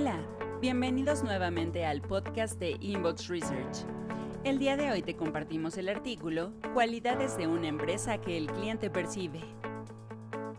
Hola, bienvenidos nuevamente al podcast de Inbox Research. El día de hoy te compartimos el artículo Cualidades de una empresa que el cliente percibe.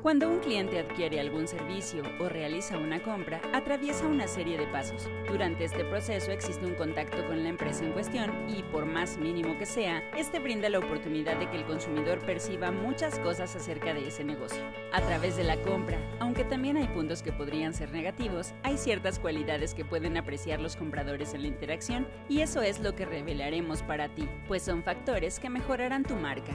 Cuando un cliente adquiere algún servicio o realiza una compra, atraviesa una serie de pasos. Durante este proceso existe un contacto con la empresa en cuestión y, por más mínimo que sea, este brinda la oportunidad de que el consumidor perciba muchas cosas acerca de ese negocio. A través de la compra, aunque también hay puntos que podrían ser negativos, hay ciertas cualidades que pueden apreciar los compradores en la interacción y eso es lo que revelaremos para ti, pues son factores que mejorarán tu marca.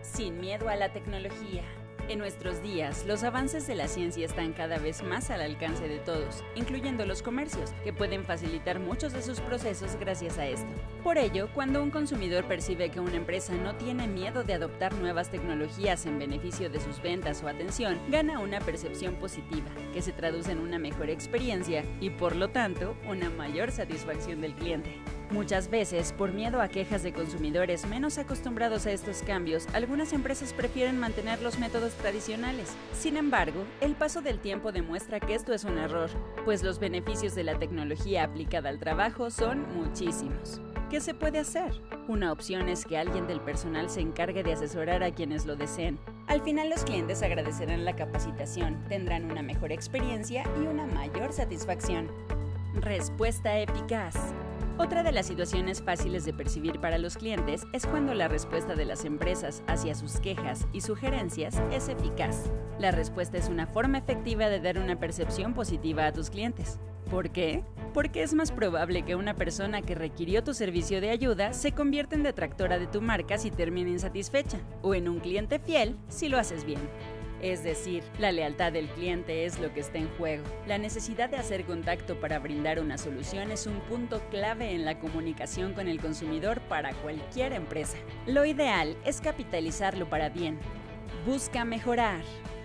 Sin miedo a la tecnología. En nuestros días, los avances de la ciencia están cada vez más al alcance de todos, incluyendo los comercios, que pueden facilitar muchos de sus procesos gracias a esto. Por ello, cuando un consumidor percibe que una empresa no tiene miedo de adoptar nuevas tecnologías en beneficio de sus ventas o atención, gana una percepción positiva, que se traduce en una mejor experiencia y, por lo tanto, una mayor satisfacción del cliente. Muchas veces, por miedo a quejas de consumidores menos acostumbrados a estos cambios, algunas empresas prefieren mantener los métodos tradicionales. Sin embargo, el paso del tiempo demuestra que esto es un error, pues los beneficios de la tecnología aplicada al trabajo son muchísimos. ¿Qué se puede hacer? Una opción es que alguien del personal se encargue de asesorar a quienes lo deseen. Al final los clientes agradecerán la capacitación, tendrán una mejor experiencia y una mayor satisfacción. Respuesta eficaz. Otra de las situaciones fáciles de percibir para los clientes es cuando la respuesta de las empresas hacia sus quejas y sugerencias es eficaz. La respuesta es una forma efectiva de dar una percepción positiva a tus clientes. ¿Por qué? Porque es más probable que una persona que requirió tu servicio de ayuda se convierta en detractora de tu marca si termina insatisfecha, o en un cliente fiel si lo haces bien. Es decir, la lealtad del cliente es lo que está en juego. La necesidad de hacer contacto para brindar una solución es un punto clave en la comunicación con el consumidor para cualquier empresa. Lo ideal es capitalizarlo para bien. Busca mejorar.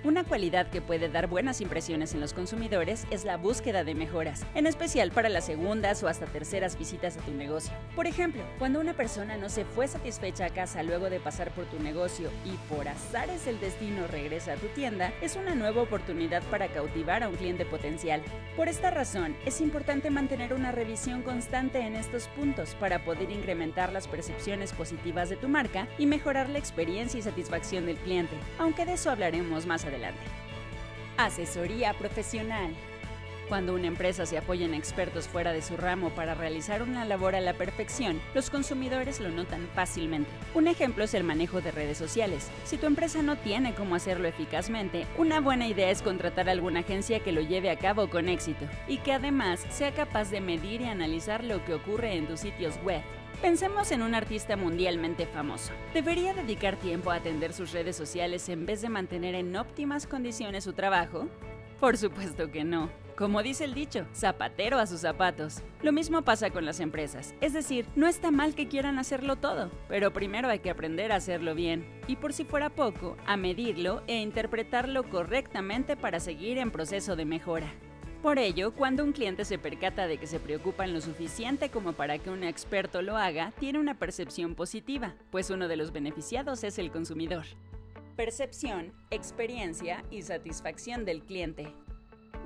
Una cualidad que puede dar buenas impresiones en los consumidores es la búsqueda de mejoras, en especial para las segundas o hasta terceras visitas a tu negocio. Por ejemplo, cuando una persona no se fue satisfecha a casa luego de pasar por tu negocio y por azares el destino regresa a tu tienda, es una nueva oportunidad para cautivar a un cliente potencial. Por esta razón, es importante mantener una revisión constante en estos puntos para poder incrementar las percepciones positivas de tu marca y mejorar la experiencia y satisfacción del cliente, aunque de eso hablaremos más adelante. Asesoría profesional. Cuando una empresa se apoya en expertos fuera de su ramo para realizar una labor a la perfección, los consumidores lo notan fácilmente. Un ejemplo es el manejo de redes sociales. Si tu empresa no tiene cómo hacerlo eficazmente, una buena idea es contratar a alguna agencia que lo lleve a cabo con éxito y que además sea capaz de medir y analizar lo que ocurre en tus sitios web. Pensemos en un artista mundialmente famoso. ¿Debería dedicar tiempo a atender sus redes sociales en vez de mantener en óptimas condiciones su trabajo? Por supuesto que no. Como dice el dicho, zapatero a sus zapatos. Lo mismo pasa con las empresas. Es decir, no está mal que quieran hacerlo todo, pero primero hay que aprender a hacerlo bien. Y por si fuera poco, a medirlo e interpretarlo correctamente para seguir en proceso de mejora. Por ello, cuando un cliente se percata de que se preocupan lo suficiente como para que un experto lo haga, tiene una percepción positiva, pues uno de los beneficiados es el consumidor. Percepción, experiencia y satisfacción del cliente.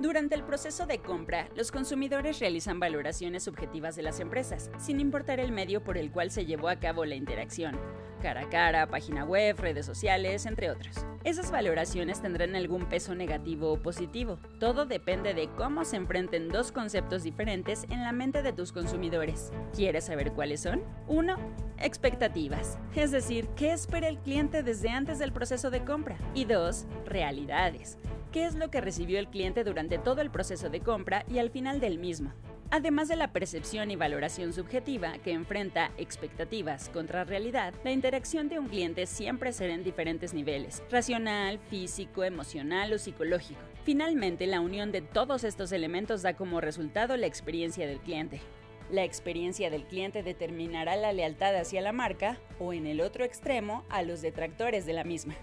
Durante el proceso de compra, los consumidores realizan valoraciones subjetivas de las empresas, sin importar el medio por el cual se llevó a cabo la interacción, cara a cara, página web, redes sociales, entre otros. Esas valoraciones tendrán algún peso negativo o positivo. Todo depende de cómo se enfrenten dos conceptos diferentes en la mente de tus consumidores. ¿Quieres saber cuáles son? 1. Expectativas, es decir, qué espera el cliente desde antes del proceso de compra. Y 2. Realidades qué es lo que recibió el cliente durante todo el proceso de compra y al final del mismo. Además de la percepción y valoración subjetiva que enfrenta expectativas contra realidad, la interacción de un cliente siempre será en diferentes niveles, racional, físico, emocional o psicológico. Finalmente, la unión de todos estos elementos da como resultado la experiencia del cliente. La experiencia del cliente determinará la lealtad hacia la marca o, en el otro extremo, a los detractores de la misma.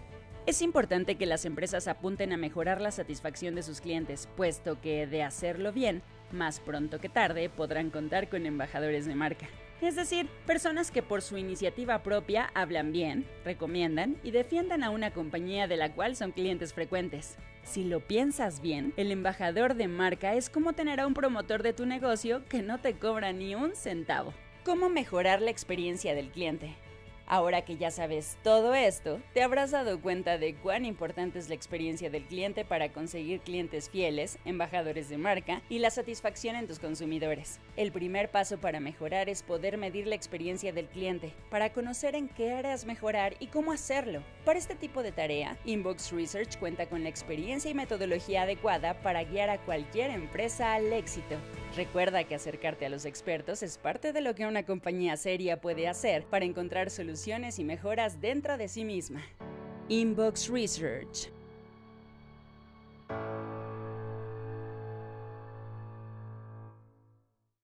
Es importante que las empresas apunten a mejorar la satisfacción de sus clientes, puesto que de hacerlo bien, más pronto que tarde podrán contar con embajadores de marca. Es decir, personas que por su iniciativa propia hablan bien, recomiendan y defiendan a una compañía de la cual son clientes frecuentes. Si lo piensas bien, el embajador de marca es como tener a un promotor de tu negocio que no te cobra ni un centavo. ¿Cómo mejorar la experiencia del cliente? Ahora que ya sabes todo esto, te habrás dado cuenta de cuán importante es la experiencia del cliente para conseguir clientes fieles, embajadores de marca y la satisfacción en tus consumidores. El primer paso para mejorar es poder medir la experiencia del cliente, para conocer en qué áreas mejorar y cómo hacerlo. Para este tipo de tarea, Inbox Research cuenta con la experiencia y metodología adecuada para guiar a cualquier empresa al éxito. Recuerda que acercarte a los expertos es parte de lo que una compañía seria puede hacer para encontrar soluciones y mejoras dentro de sí misma. Inbox Research